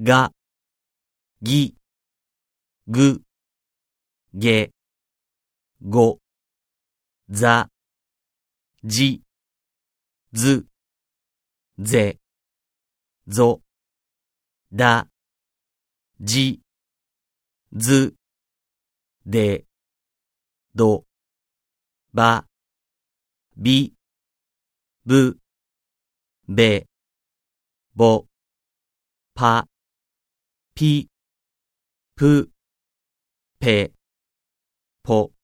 が、ぎ、ぐ、げ、ご、ざ、じ、ず、ぜ、ぞ、だ、じ、ず、で、ど、ば、び、ぶ、べ、ぼ、ぱ、ピ、プ、ペ、ポ。